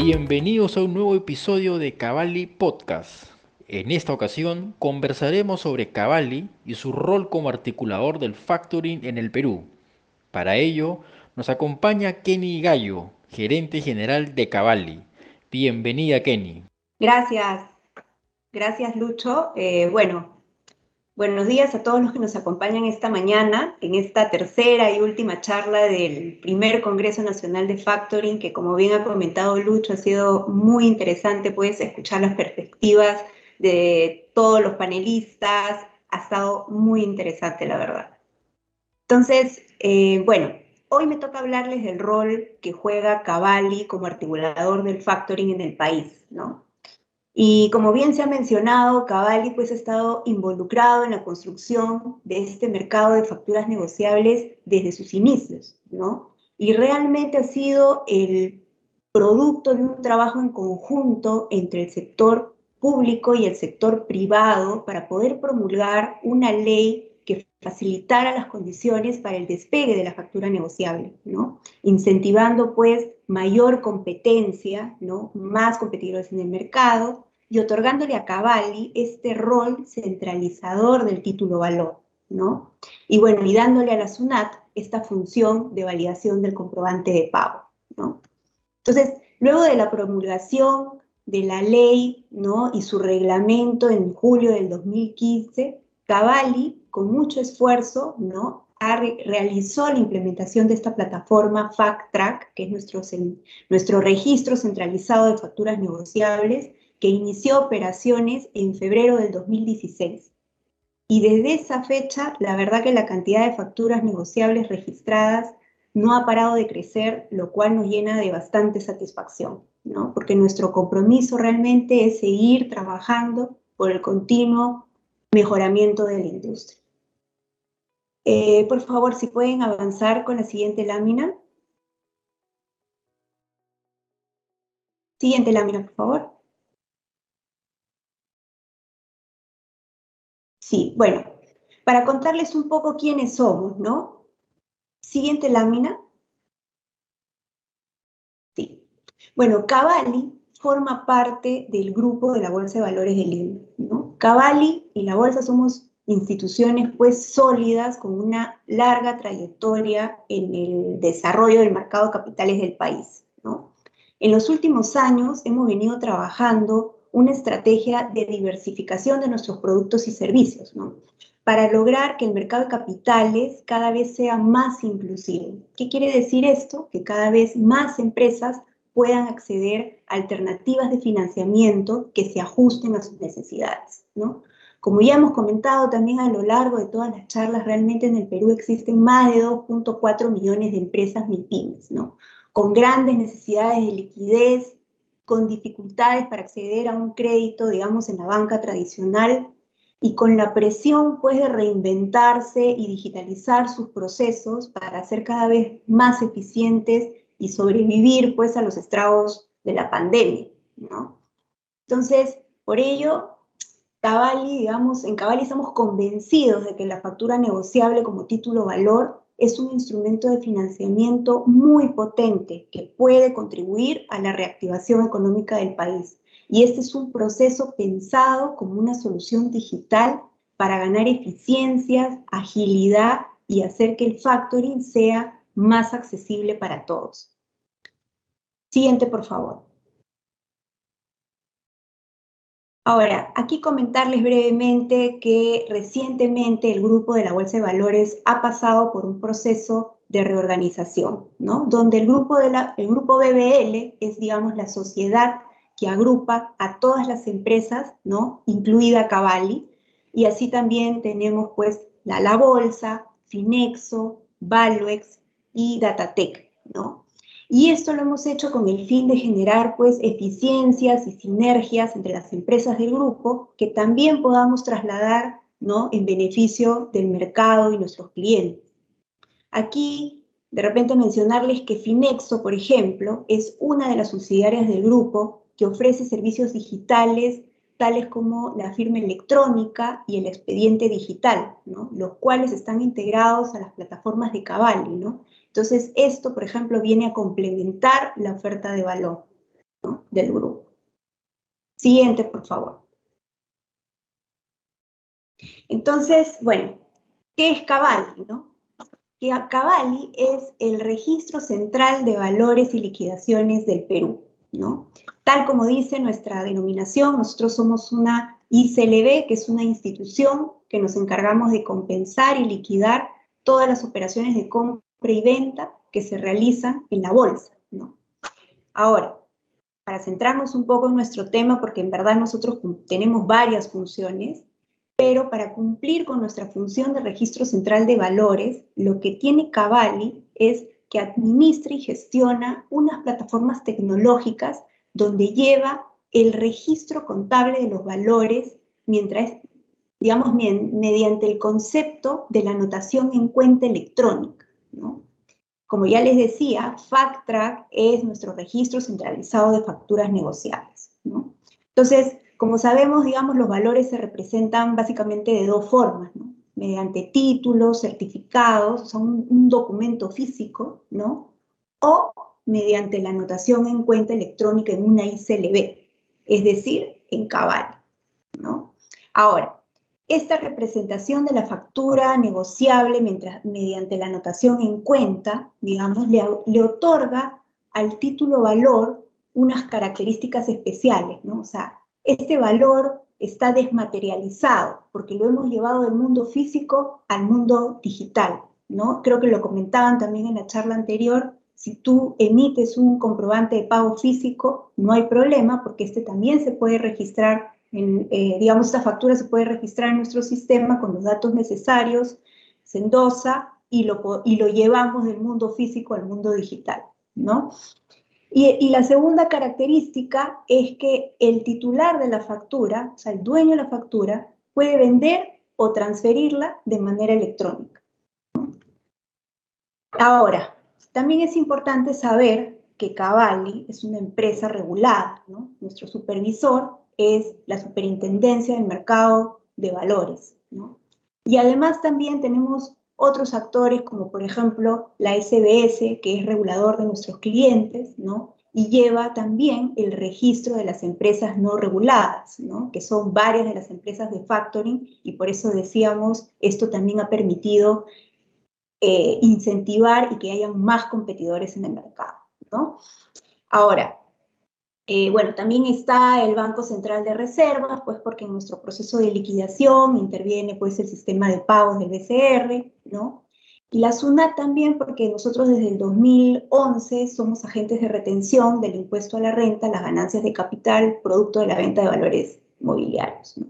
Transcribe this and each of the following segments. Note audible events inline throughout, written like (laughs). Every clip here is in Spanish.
Bienvenidos a un nuevo episodio de Cavalli Podcast. En esta ocasión conversaremos sobre Cavalli y su rol como articulador del factoring en el Perú. Para ello nos acompaña Kenny Gallo, gerente general de Cavalli. Bienvenida Kenny. Gracias, gracias Lucho. Eh, bueno, Buenos días a todos los que nos acompañan esta mañana en esta tercera y última charla del primer Congreso Nacional de Factoring, que como bien ha comentado Lucho, ha sido muy interesante, puedes escuchar las perspectivas de todos los panelistas, ha estado muy interesante, la verdad. Entonces, eh, bueno, hoy me toca hablarles del rol que juega Cavalli como articulador del factoring en el país, ¿no? Y como bien se ha mencionado, Cavalli pues ha estado involucrado en la construcción de este mercado de facturas negociables desde sus inicios, ¿no? Y realmente ha sido el producto de un trabajo en conjunto entre el sector público y el sector privado para poder promulgar una ley que facilitara las condiciones para el despegue de la factura negociable, ¿no? Incentivando pues mayor competencia, ¿no? Más competidores en el mercado, y otorgándole a Cavalli este rol centralizador del título valor, ¿no? Y bueno, y dándole a la SUNAT esta función de validación del comprobante de pago, ¿no? Entonces, luego de la promulgación de la ley, ¿no? Y su reglamento en julio del 2015, Cavalli, con mucho esfuerzo, ¿no? realizó la implementación de esta plataforma FactTrack, que es nuestro, nuestro registro centralizado de facturas negociables, que inició operaciones en febrero del 2016. Y desde esa fecha, la verdad que la cantidad de facturas negociables registradas no ha parado de crecer, lo cual nos llena de bastante satisfacción, ¿no? Porque nuestro compromiso realmente es seguir trabajando por el continuo mejoramiento de la industria. Eh, por favor, si pueden avanzar con la siguiente lámina. Siguiente lámina, por favor. Sí, bueno, para contarles un poco quiénes somos, ¿no? Siguiente lámina. Sí. Bueno, Cavalli forma parte del grupo de la Bolsa de Valores del Lima, ¿no? Cavalli y la Bolsa somos instituciones pues sólidas con una larga trayectoria en el desarrollo del mercado de capitales del país, ¿no? En los últimos años hemos venido trabajando una estrategia de diversificación de nuestros productos y servicios, ¿no? Para lograr que el mercado de capitales cada vez sea más inclusivo. ¿Qué quiere decir esto? Que cada vez más empresas puedan acceder a alternativas de financiamiento que se ajusten a sus necesidades, ¿no? Como ya hemos comentado también a lo largo de todas las charlas, realmente en el Perú existen más de 2.4 millones de empresas MIPIMES, ¿no? Con grandes necesidades de liquidez con dificultades para acceder a un crédito, digamos, en la banca tradicional y con la presión, pues, de reinventarse y digitalizar sus procesos para ser cada vez más eficientes y sobrevivir, pues, a los estragos de la pandemia, ¿no? Entonces, por ello, Cavalli, digamos, en Cavalli estamos convencidos de que la factura negociable como título valor es un instrumento de financiamiento muy potente que puede contribuir a la reactivación económica del país. Y este es un proceso pensado como una solución digital para ganar eficiencias, agilidad y hacer que el factoring sea más accesible para todos. Siguiente, por favor. Ahora, aquí comentarles brevemente que recientemente el grupo de la Bolsa de Valores ha pasado por un proceso de reorganización, ¿no? Donde el grupo, de la, el grupo BBL es, digamos, la sociedad que agrupa a todas las empresas, ¿no? Incluida Cavalli, y así también tenemos, pues, la, la Bolsa, Finexo, Valuex y Datatec, ¿no? Y esto lo hemos hecho con el fin de generar pues eficiencias y sinergias entre las empresas del grupo que también podamos trasladar ¿no? en beneficio del mercado y nuestros clientes. Aquí, de repente mencionarles que Finexo, por ejemplo, es una de las subsidiarias del grupo que ofrece servicios digitales tales como la firma electrónica y el expediente digital, ¿no? los cuales están integrados a las plataformas de Cavalli, ¿no? Entonces, esto, por ejemplo, viene a complementar la oferta de valor. del grupo. Siguiente, por favor. Entonces, bueno, ¿qué es Cavalli? No? Cavalli es el registro central de valores y liquidaciones del Perú. ¿no? Tal como dice nuestra denominación, nosotros somos una ICLB, que es una institución que nos encargamos de compensar y liquidar todas las operaciones de compra y venta que se realizan en la bolsa. ¿no? Ahora, para centrarnos un poco en nuestro tema, porque en verdad nosotros tenemos varias funciones, pero para cumplir con nuestra función de registro central de valores, lo que tiene Cavalli es que administra y gestiona unas plataformas tecnológicas donde lleva el registro contable de los valores mientras, digamos, mediante el concepto de la anotación en cuenta electrónica. ¿No? Como ya les decía, FactTrack es nuestro registro centralizado de facturas negociables. Entonces, como sabemos, digamos, los valores se representan básicamente de dos formas, mediante títulos, certificados, son un, documento físico, ¿no? O mediante la anotación en cuenta electrónica en una ICLB, es decir, en cabal. Ahora, esta representación de la factura negociable mientras, mediante la anotación en cuenta, digamos, le, otorga al título valor unas características especiales, ¿no? O sea, este valor está desmaterializado, porque lo hemos llevado del mundo físico al mundo digital, ¿no? Creo que lo comentaban también en la charla anterior, si tú emites un comprobante de pago físico, no hay problema, porque este también se puede registrar, en, eh, digamos, esta factura se puede registrar en nuestro sistema con los datos necesarios, se endosa y lo, y lo llevamos del mundo físico al mundo digital, ¿no? Y, la segunda característica es que el titular de la factura, o sea, el dueño de la factura, puede vender o transferirla de manera electrónica. Ahora, también es importante saber que Cavalli es una empresa regulada, ¿no? Nuestro supervisor es la Superintendencia del Mercado de Valores, ¿no? Y además también tenemos otros actores como por ejemplo la SBS, que es regulador de nuestros clientes, ¿no? Y lleva también el registro de las empresas no reguladas, ¿no? que son varias de las empresas de factoring y por eso decíamos, esto también ha permitido eh, incentivar y que haya más competidores en el mercado. ¿no? Ahora, eh, bueno, también está el Banco Central de Reservas, pues porque en nuestro proceso de liquidación interviene pues el sistema de pagos del BCR, ¿no? Y la SUNAT también porque nosotros desde el 2011 somos agentes de retención del impuesto a la renta, las ganancias de capital, producto de la venta de valores mobiliarios. ¿no?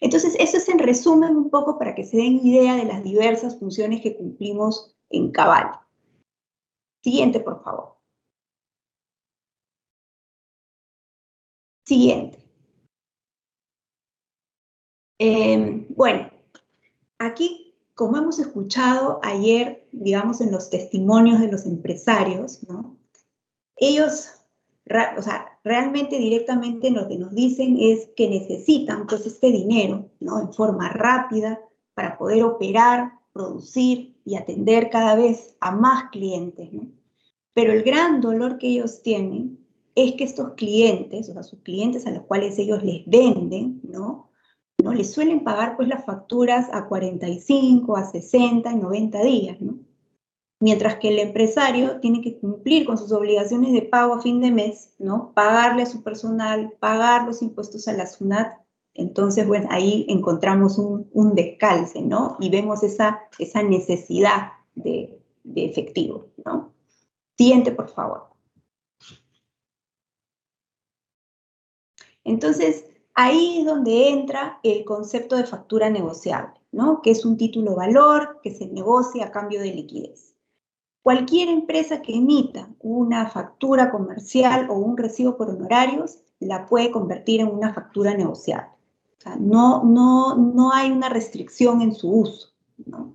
Entonces, eso es en resumen un poco para que se den idea de las diversas funciones que cumplimos en Cabal. Siguiente, por favor. Siguiente. Em, bueno, aquí, como hemos escuchado ayer, digamos, en los testimonios de los empresarios, ¿no? Ellos, o sea, realmente directamente lo que nos dicen es que necesitan, pues, este dinero, ¿no? En forma rápida para poder operar, producir y atender cada vez a más clientes, ¿no? Pero el gran dolor que ellos tienen es que estos clientes, o sea, sus clientes a los cuales ellos les venden, ¿no? ¿no? Les suelen pagar pues las facturas a 45, a 60 y 90 días, ¿no? Mientras que el empresario tiene que cumplir con sus obligaciones de pago a fin de mes, ¿no? Pagarle a su personal, pagar los impuestos a la SUNAT. Entonces, bueno, ahí encontramos un, un descalce, ¿no? Y vemos esa, esa necesidad de, de efectivo, ¿no? Siguiente, por favor. Entonces, ahí es donde entra el concepto de factura negociable, ¿no? Que es un título valor que se negocia a cambio de liquidez. Cualquier empresa que emita una factura comercial o un recibo por honorarios la puede convertir en una factura negociable. O sea, no, no, no hay una restricción en su uso, ¿no?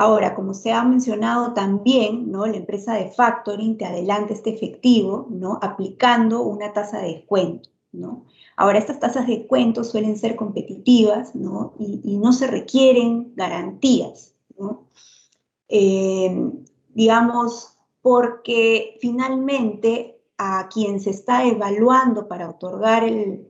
Ahora, como se ha mencionado también, ¿no? la empresa de factoring te adelanta este efectivo ¿no? aplicando una tasa de descuento. ¿no? Ahora, estas tasas de descuento suelen ser competitivas ¿no? Y, no se requieren garantías. ¿no? Eh, digamos, porque finalmente a quien se está evaluando para otorgar el,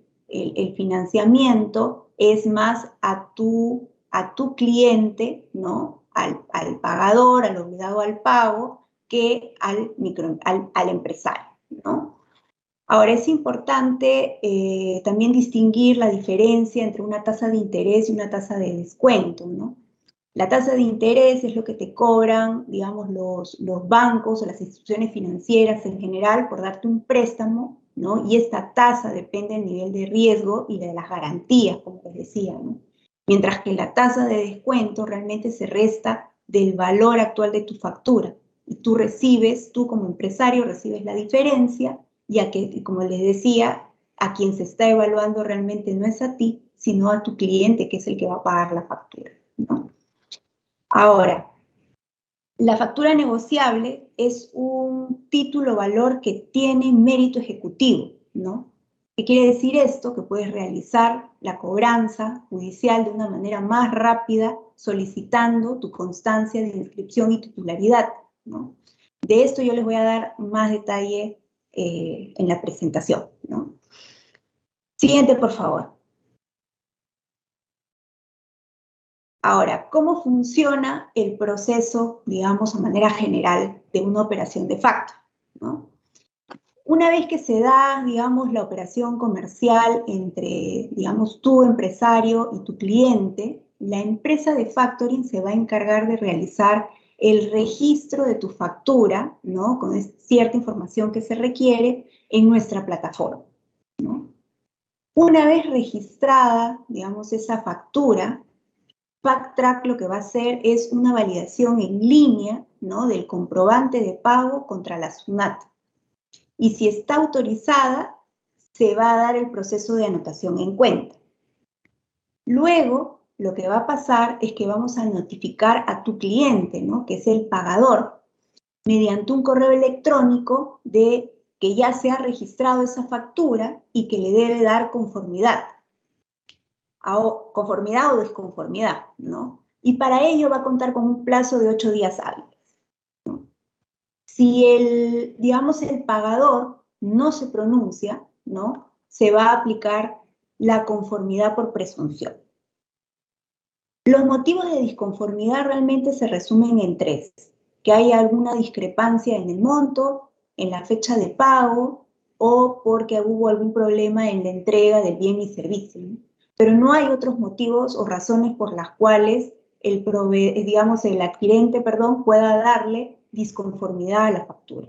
financiamiento es más a tu, a tu cliente, ¿no? Al, pagador, al obligado al pago, que al, micro, al, empresario, ¿no? Ahora es importante eh, también distinguir la diferencia entre una tasa de interés y una tasa de descuento, ¿no? La tasa de interés es lo que te cobran, digamos, los, los bancos o las instituciones financieras en general por darte un préstamo, ¿no? Y esta tasa depende del nivel de riesgo y de las garantías, como les decía, ¿no? Mientras que la tasa de descuento realmente se resta del valor actual de tu factura. Y tú recibes, tú como empresario recibes la diferencia y a que, como les decía, a quien se está evaluando realmente no es a ti, sino a tu cliente, que es el que va a pagar la factura. Ahora, la factura negociable es un título valor que tiene mérito ejecutivo, ¿no? ¿Qué quiere decir esto? Que puedes realizar la cobranza judicial de una manera más rápida solicitando tu constancia de inscripción y titularidad, ¿no? De esto yo les voy a dar más detalle eh, en la presentación, ¿no? Siguiente, por favor. Ahora, ¿cómo funciona el proceso, digamos, a manera general de una operación de facto? Una vez que se da, digamos, la operación comercial entre, digamos, tu empresario y tu cliente, la empresa de factoring se va a encargar de realizar el registro de tu factura, ¿no? Con cierta información que se requiere en nuestra plataforma, Una vez registrada, digamos, esa factura, FactTrack lo que va a hacer es una validación en línea ¿no? del comprobante de pago contra la SUNAT. Y si está autorizada, se va a dar el proceso de anotación en cuenta. Luego, lo que va a pasar es que vamos a notificar a tu cliente, ¿no? que es el pagador, mediante un correo electrónico de que ya se ha registrado esa factura y que le debe dar conformidad conformidad o desconformidad, ¿no? Y para ello va a contar con un plazo de ocho días hábiles. Si el, digamos, el pagador no se pronuncia, ¿no? Se va a aplicar la conformidad por presunción. Los motivos de disconformidad realmente se resumen en tres. Que haya alguna discrepancia en el monto, en la fecha de pago o porque hubo algún problema en la entrega del bien y servicio pero no hay otros motivos o razones por las cuales el, digamos, el adquirente perdón, pueda darle disconformidad a la factura.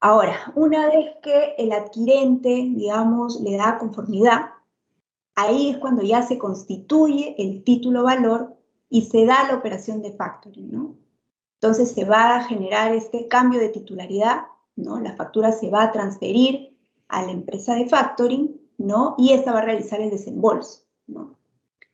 Ahora, una vez que el adquirente, digamos, le da conformidad, ahí es cuando ya se constituye el título valor y se da la operación de factoring, ¿no? Entonces se va a generar este cambio de titularidad, ¿no? La factura se va a transferir a la empresa de factoring ¿no? Y esta va a realizar el desembolso, ¿no?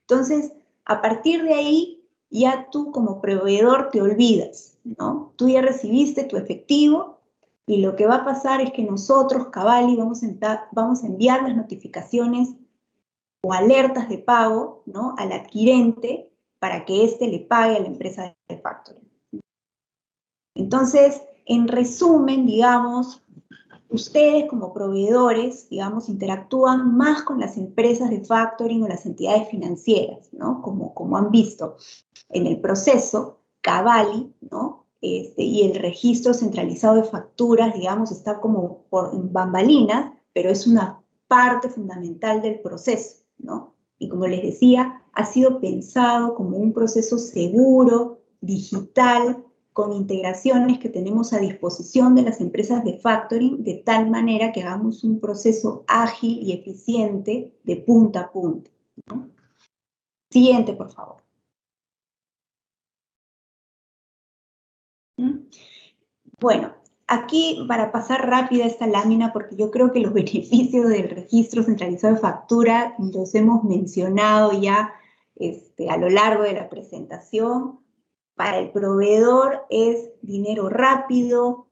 Entonces, a partir de ahí, ya tú como proveedor te olvidas, ¿no? Tú ya recibiste tu efectivo y lo que va a pasar es que nosotros, Cavalli, vamos a, vamos a enviar las notificaciones o alertas de pago, ¿no? Al adquirente para que éste le pague a la empresa de factoring. Entonces, en resumen, digamos, ustedes como proveedores, digamos, interactúan más con las empresas de factoring o las entidades financieras, ¿no? Como, como han visto en el proceso, Cavalli, ¿no? Este, y el registro centralizado de facturas, digamos, está como por bambalinas, pero es una parte fundamental del proceso, ¿no? Y como les decía, ha sido pensado como un proceso seguro, digital, con integraciones que tenemos a disposición de las empresas de factoring de tal manera que hagamos un proceso ágil y eficiente de punta a punta. Siguiente, por favor. ¿Mm? Bueno, aquí para pasar rápida esta lámina, porque yo creo que los (laughs) beneficios del registro centralizado de factura los hemos mencionado ya este, a lo largo de la presentación. Para el proveedor es dinero rápido,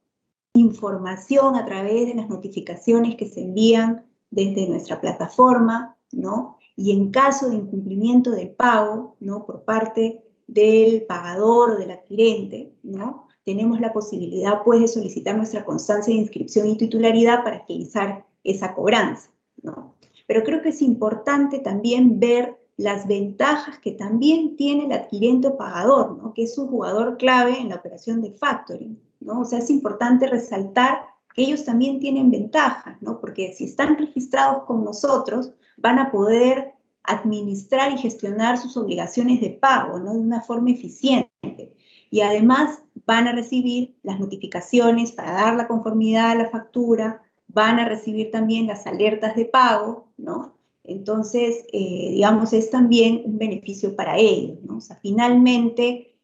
información a través de las notificaciones que se envían desde nuestra plataforma, ¿no? Y en caso de incumplimiento del pago, ¿no? Por parte del pagador del adquirente, ¿no? tenemos la posibilidad pues de solicitar nuestra constancia de inscripción y titularidad para agilizar esa cobranza, ¿no? Pero creo que es importante también ver las ventajas que también tiene el adquirente o pagador, ¿no? que es un jugador clave en la operación de factoring. ¿no? O sea, es importante resaltar que ellos también tienen ventajas, ¿no? porque si están registrados con nosotros, van a poder administrar y gestionar sus obligaciones de pago ¿no? de una forma eficiente. Y además van a recibir las notificaciones para dar la conformidad a la factura, van a recibir también las alertas de pago, ¿no? Entonces, eh, digamos, es también un beneficio para ellos. O sea, finalmente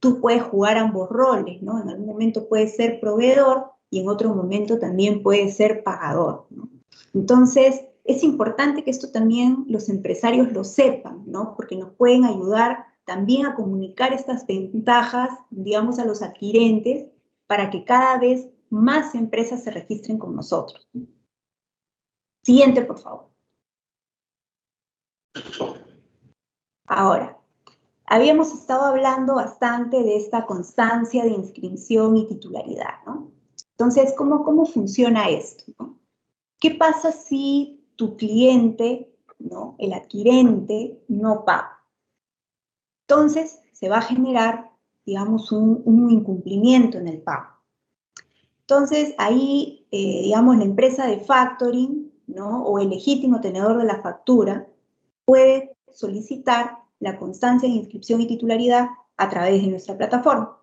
tú puedes jugar ambos roles, ¿no? En algún momento puedes ser proveedor y en otro momento también puedes ser pagador. Entonces, es importante que esto también los empresarios lo sepan, ¿no? Porque nos pueden ayudar también a comunicar estas ventajas, digamos, a los adquirentes para que cada vez más empresas se registren con nosotros. Siguiente, por favor. Ahora, habíamos estado hablando bastante de esta constancia de inscripción y titularidad, ¿no? Entonces, ¿cómo, cómo funciona esto? ¿Qué pasa si tu cliente, ¿no? el adquirente, no paga? Entonces, se va a generar, digamos, un, un incumplimiento en el pago. Entonces, ahí, eh, digamos, la empresa de factoring, ¿no? O el legítimo tenedor de la factura puede solicitar la constancia de inscripción y titularidad a través de nuestra plataforma.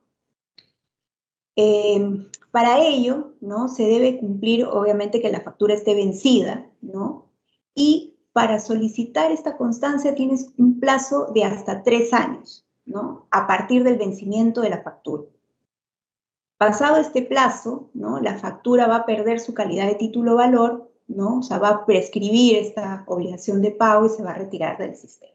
Eh, para ello, ¿no? Se debe cumplir, obviamente, que la factura esté vencida, ¿no? Y para solicitar esta constancia tienes un plazo de hasta tres años, ¿no? A partir del vencimiento de la factura. Pasado este plazo, ¿no? la factura va a perder su calidad de título valor, ¿no? o sea, va a prescribir esta obligación de pago y se va a retirar del sistema.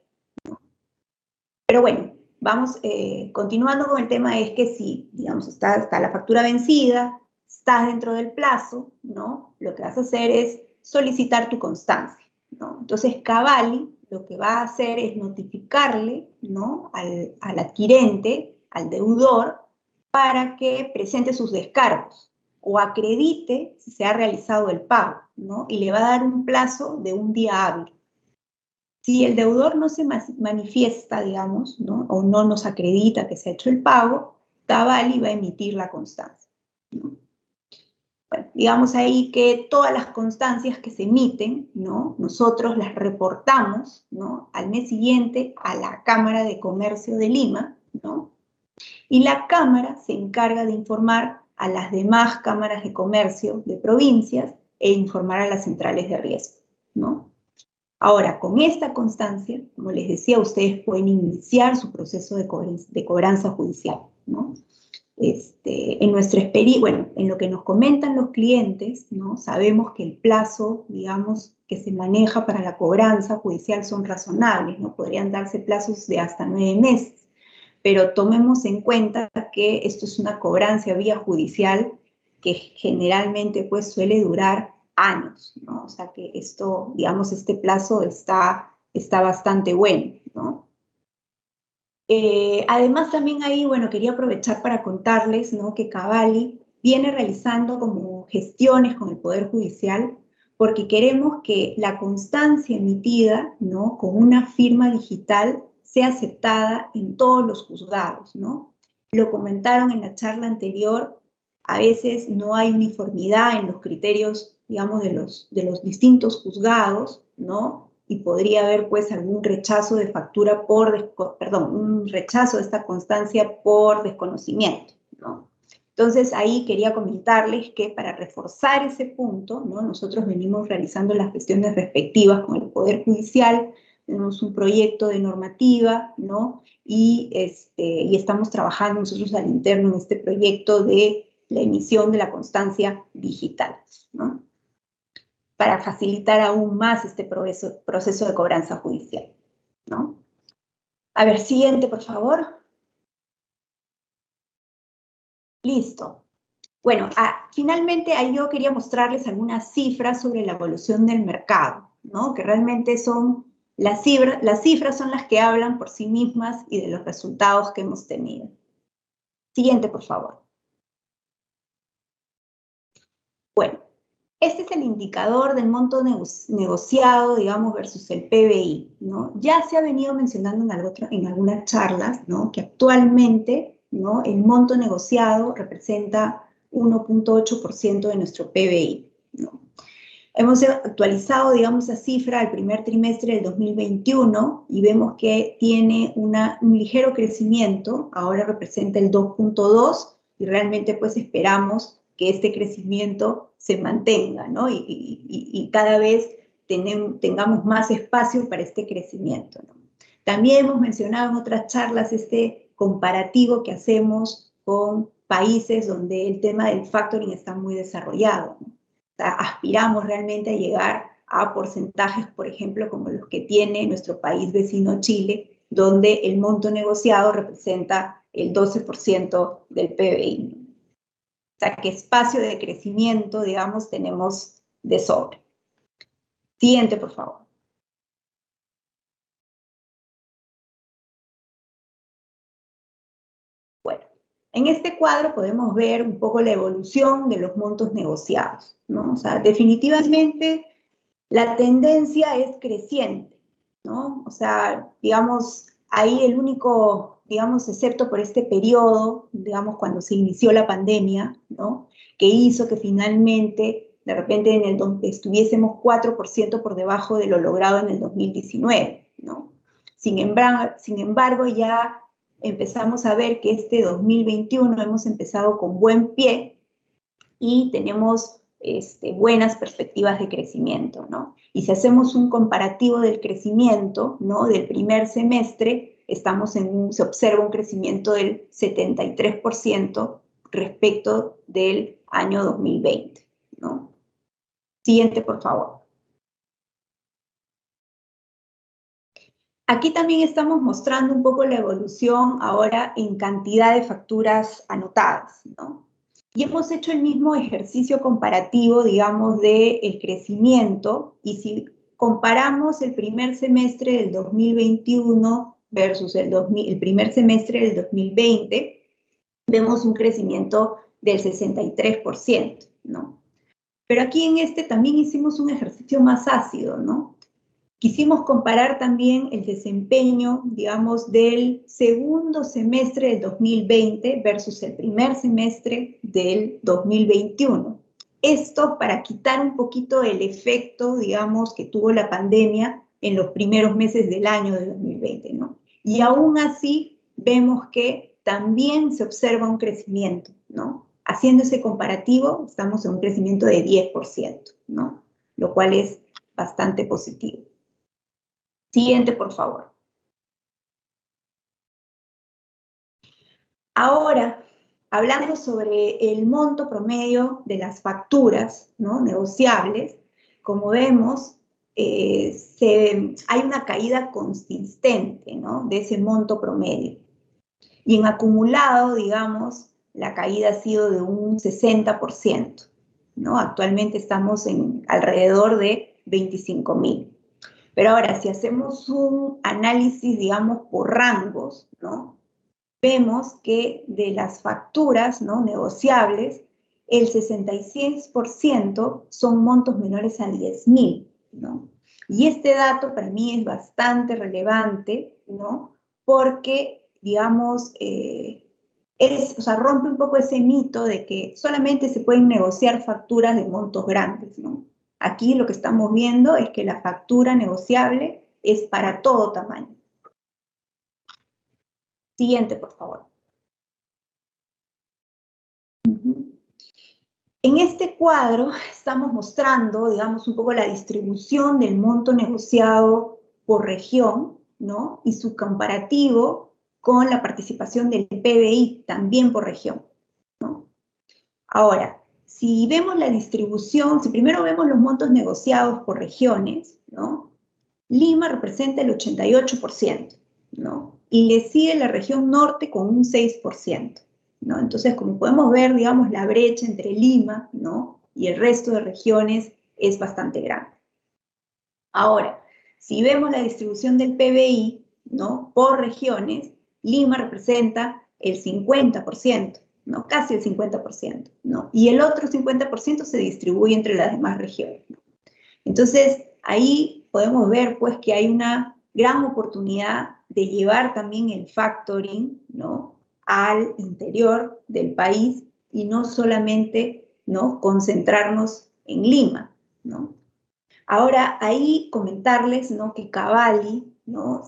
Pero bueno, vamos, eh, continuando con el tema, es que si, digamos, está, está la factura vencida, estás dentro del plazo, ¿no? Lo que vas a hacer es solicitar tu constancia, ¿no? Entonces, Cavalli lo que va a hacer es notificarle, ¿no? Al, al adquirente, al deudor, para que presente sus descargos o acredite si se ha realizado el pago, ¿no? Y le va a dar un plazo de un día hábil. Si el deudor no se manifiesta, digamos, ¿no? o no nos acredita que se ha hecho el pago, Tabali va a emitir la constancia. Bueno, digamos ahí que todas las constancias que se emiten, ¿no? nosotros las reportamos ¿no? al mes siguiente a la Cámara de Comercio de Lima, ¿no? Y la Cámara se encarga de informar a las demás cámaras de comercio de provincias e informar a las centrales de riesgo, ¿no? Ahora, con esta constancia, como les decía, ustedes pueden iniciar su proceso de, cobranza, judicial, ¿no? Este, en nuestra experiencia, bueno, en lo que nos comentan los clientes, ¿no? Sabemos que el plazo, digamos, que se maneja para la cobranza judicial son razonables, ¿no? Podrían darse plazos de hasta nueve meses pero tomemos en cuenta que esto es una cobranza vía judicial que generalmente pues suele durar años, ¿no? O sea que esto, digamos, este plazo está, está bastante bueno, ¿no? Eh, además también ahí, bueno, quería aprovechar para contarles, ¿no? Que Cavalli viene realizando como gestiones con el Poder Judicial porque queremos que la constancia emitida, ¿no? Con una firma digital sea aceptada en todos los juzgados, ¿no? Lo comentaron en la charla anterior, a veces no hay uniformidad en los criterios, digamos, de los, de los distintos juzgados, ¿no? Y podría haber, pues, algún rechazo de factura por, perdón, un rechazo de esta constancia por desconocimiento, ¿no? Entonces, ahí quería comentarles que para reforzar ese punto, ¿no? nosotros venimos realizando las gestiones respectivas con el Poder Judicial, tenemos un proyecto de normativa, ¿no? Y, este, y estamos trabajando nosotros al interno en este proyecto de la emisión de la constancia digital, ¿no? Para facilitar aún más este proceso, proceso de cobranza judicial, ¿no? A ver, siguiente, por favor. Listo. Bueno, ah, finalmente ahí yo quería mostrarles algunas cifras sobre la evolución del mercado, ¿no? Que realmente son las, cifra, las cifras son las que hablan por sí mismas y de los resultados que hemos tenido. Siguiente, por favor. Bueno, este es el indicador del monto negociado, digamos, versus el PBI, ¿no? Ya se ha venido mencionando en, otro, en algunas charlas, ¿no? Que actualmente, ¿no? El monto negociado representa 1.8% de nuestro PBI. Hemos actualizado, digamos, esa cifra al primer trimestre del 2021 y vemos que tiene una, un ligero crecimiento, ahora representa el 2.2 y realmente pues esperamos que este crecimiento se mantenga, ¿no? Y, y, cada vez tengamos más espacio para este crecimiento, ¿no? También hemos mencionado en otras charlas este comparativo que hacemos con países donde el tema del factoring está muy desarrollado. ¿no? Aspiramos realmente a llegar a porcentajes, por ejemplo, como los que tiene nuestro país vecino Chile, donde el monto negociado representa el 12% del PBI. O sea, que espacio de crecimiento, digamos, tenemos de sobre. Siguiente, por favor. En este cuadro podemos ver un poco la evolución de los montos negociados, ¿no? O sea, definitivamente la tendencia es creciente, ¿no? O sea, digamos, ahí el único, digamos, excepto por este periodo, digamos, cuando se inició la pandemia, ¿no? Que hizo que finalmente, de repente, en el estuviésemos 4% por debajo de lo logrado en el 2019, ¿no? Sin sin embargo ya empezamos a ver que este 2021 hemos empezado con buen pie y tenemos este, buenas perspectivas de crecimiento, ¿no? Y si hacemos un comparativo del crecimiento, ¿no? Del primer semestre, estamos se observa un crecimiento del 73% respecto del año 2020, ¿no? Siguiente, por favor. Aquí también estamos mostrando un poco la evolución ahora en cantidad de facturas anotadas, ¿no? Y hemos hecho el mismo ejercicio comparativo, digamos, del el crecimiento, y si comparamos el primer semestre del 2021 versus el, el primer semestre del 2020, vemos un crecimiento del 63%, ¿no? Pero aquí en este también hicimos un ejercicio más ácido, ¿no? Quisimos comparar también el desempeño, digamos, del segundo semestre del 2020 versus el primer semestre del 2021. Esto para quitar un poquito el efecto, digamos, que tuvo la pandemia en los primeros meses del año de 2020, ¿no? Y aún así vemos que también se observa un crecimiento, ¿no? Haciendo ese comparativo, estamos en un crecimiento de 10%, ¿no? Lo cual es bastante positivo. Siguiente, por favor. Ahora, hablando sobre el monto promedio de las facturas ¿no? negociables, como vemos, eh, hay una caída consistente ¿no? de ese monto promedio. Y en acumulado, digamos, la caída ha sido de un 60%. ¿no? Actualmente estamos en alrededor de 25 mil. Pero ahora, si hacemos un análisis, digamos, por rangos, ¿no? Vemos que de las facturas ¿no? negociables, el 66% son montos menores a 10.000, ¿no? Y este dato para mí es bastante relevante, ¿no? Porque, digamos, eh, es, o sea, rompe un poco ese mito de que solamente se pueden negociar facturas de montos grandes, ¿no? Aquí lo que estamos viendo es que la factura negociable es para todo tamaño. Siguiente, por favor. En este cuadro estamos mostrando, digamos, un poco la distribución del monto negociado por región, ¿no? Y su comparativo con la participación del PBI también por región, ¿no? Ahora, si vemos la distribución, si primero vemos los montos negociados por regiones, ¿no? Lima representa el 88%, ¿no? Y le sigue la región norte con un 6%, ¿no? Entonces, como podemos ver, digamos, la brecha entre Lima, ¿no? Y el resto de regiones es bastante grande. Ahora, si vemos la distribución del PBI, ¿no? Por regiones, Lima representa el 50%, ¿no? Casi el 50%, ¿no? Y el otro 50% se distribuye entre las demás regiones, Entonces, ahí podemos ver, pues, que hay una gran oportunidad de llevar también el factoring, ¿no? Al interior del país y no solamente, ¿no? Concentrarnos en Lima, ¿no? Ahora, ahí comentarles, ¿no? Que Cavalli, ¿no?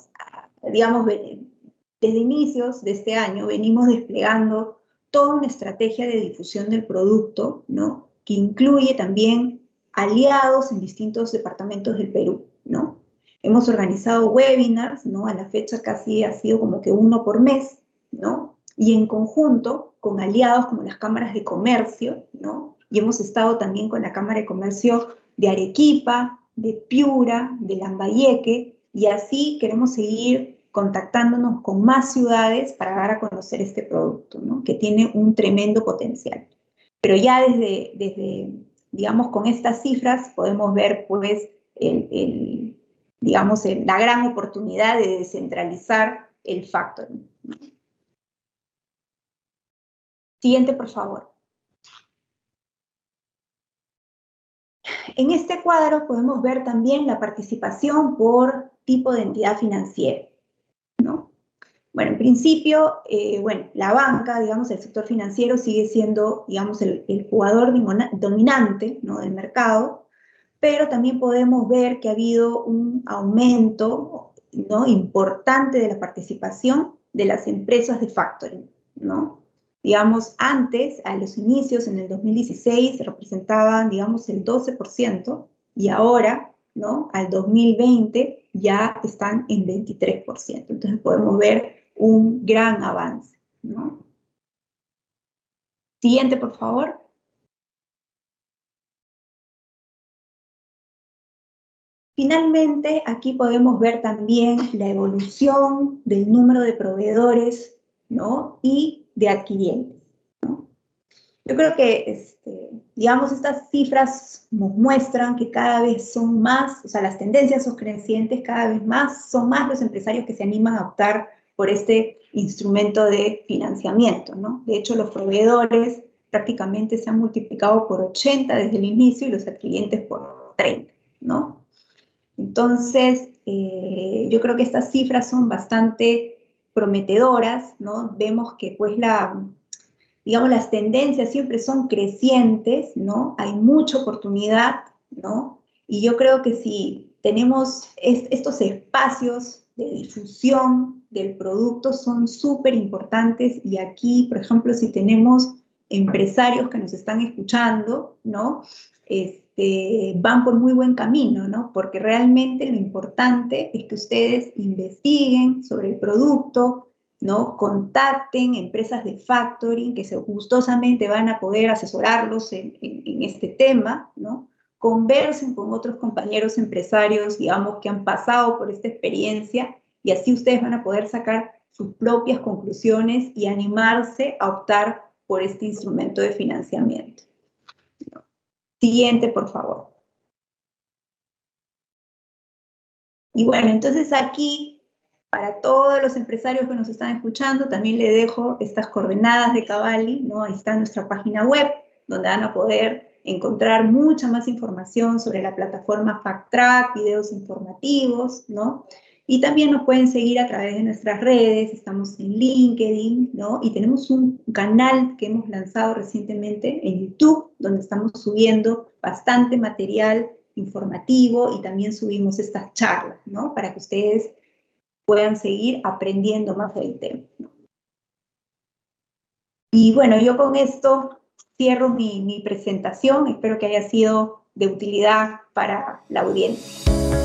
Digamos, desde inicios de este año venimos desplegando toda una estrategia de difusión del producto, ¿no? Que incluye también aliados en distintos departamentos del Perú, ¿no? Hemos organizado webinars, ¿no? A la fecha casi ha sido como que uno por mes, ¿no? Y en conjunto con aliados como las cámaras de comercio, ¿no? Y hemos estado también con la Cámara de Comercio de Arequipa, de Piura, de Lambayeque, y así queremos seguir contactándonos con más ciudades para dar a conocer este producto, ¿no? que tiene un tremendo potencial. Pero ya desde, desde digamos, con estas cifras podemos ver, pues, el, digamos, la gran oportunidad de descentralizar el factoring. Siguiente, por favor. En este cuadro podemos ver también la participación por tipo de entidad financiera. Bueno, en principio, eh, bueno, la banca, digamos, el sector financiero sigue siendo, digamos, el, jugador dominante ¿no? del mercado, pero también podemos ver que ha habido un aumento ¿no? importante de la participación de las empresas de factoring, ¿no? Digamos, antes, a los inicios, en el 2016, representaban, digamos, el 12%, y ahora, ¿no? Al 2020 ya están en 23%. Entonces podemos ver un gran avance. ¿no? Siguiente, por favor. Finalmente, aquí podemos ver también la evolución del número de proveedores ¿no? y de adquirientes. Yo creo que, este, digamos, estas cifras nos muestran que cada vez son más, o sea, las tendencias son crecientes, cada vez más son más los empresarios que se animan a optar por este instrumento de financiamiento, ¿no? De hecho, los proveedores prácticamente se han multiplicado por 80 desde el inicio y los adquirientes por 30, ¿no? Entonces, eh, yo creo que estas cifras son bastante prometedoras, ¿no? Vemos que pues la, digamos, las tendencias siempre son crecientes, ¿no? Hay mucha oportunidad, ¿no? Y yo creo que si tenemos estos espacios de difusión del producto son súper importantes y aquí, por ejemplo, si tenemos empresarios que nos están escuchando, ¿no? Este, van por muy buen camino, ¿no? Porque realmente lo importante es que ustedes investiguen sobre el producto, ¿no? Contacten empresas de factoring que gustosamente van a poder asesorarlos en, en este tema, ¿no? Conversen con otros compañeros empresarios, digamos, que han pasado por esta experiencia y así ustedes van a poder sacar sus propias conclusiones y animarse a optar por este instrumento de financiamiento. Siguiente, por favor. Y bueno, entonces aquí, para todos los empresarios que nos están escuchando, también le dejo estas coordenadas de Cavalli, ¿no? Ahí está nuestra página web, donde van a poder encontrar mucha más información sobre la plataforma FactTrack, videos informativos, ¿no? Y también nos pueden seguir a través de nuestras redes, estamos en LinkedIn, ¿no? Y tenemos un canal que hemos lanzado recientemente en YouTube, donde estamos subiendo bastante material informativo y también subimos estas charlas, ¿no? Para que ustedes puedan seguir aprendiendo más del tema. Y bueno, yo con esto cierro mi, presentación. Espero que haya sido de utilidad para la audiencia.